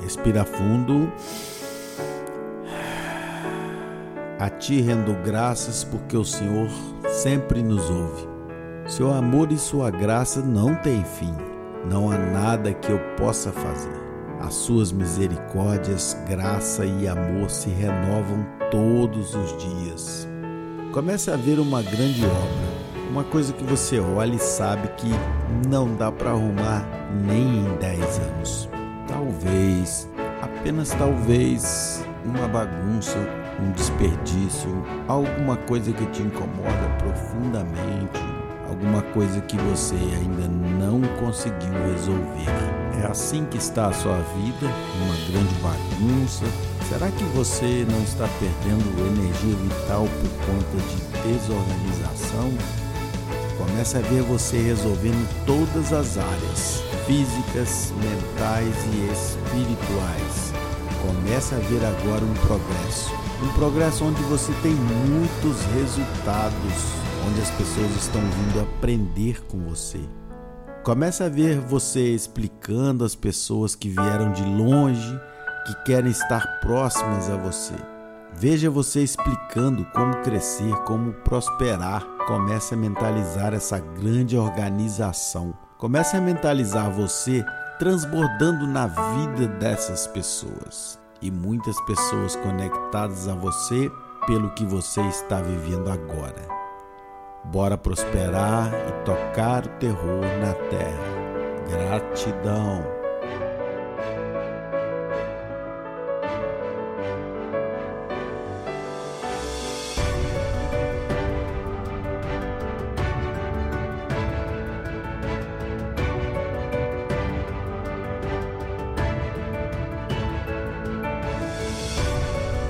Respira fundo. A ti rendo graças porque o Senhor sempre nos ouve. Seu amor e sua graça não têm fim. Não há nada que eu possa fazer. As suas misericórdias, graça e amor se renovam todos os dias. Comece a ver uma grande obra, uma coisa que você olha e sabe que não dá para arrumar nem em 10 anos. Talvez, apenas talvez, uma bagunça, um desperdício, alguma coisa que te incomoda profundamente, alguma coisa que você ainda não conseguiu resolver. É assim que está a sua vida, uma grande bagunça. Será que você não está perdendo energia vital por conta de desorganização? Comece a ver você resolvendo todas as áreas físicas, mentais e espirituais. Comece a ver agora um progresso. Um progresso onde você tem muitos resultados, onde as pessoas estão vindo aprender com você. Comece a ver você explicando às pessoas que vieram de longe, que querem estar próximas a você. Veja você explicando como crescer, como prosperar. Comece a mentalizar essa grande organização Comece a mentalizar você transbordando na vida dessas pessoas e muitas pessoas conectadas a você pelo que você está vivendo agora. Bora prosperar e tocar o terror na terra. Gratidão.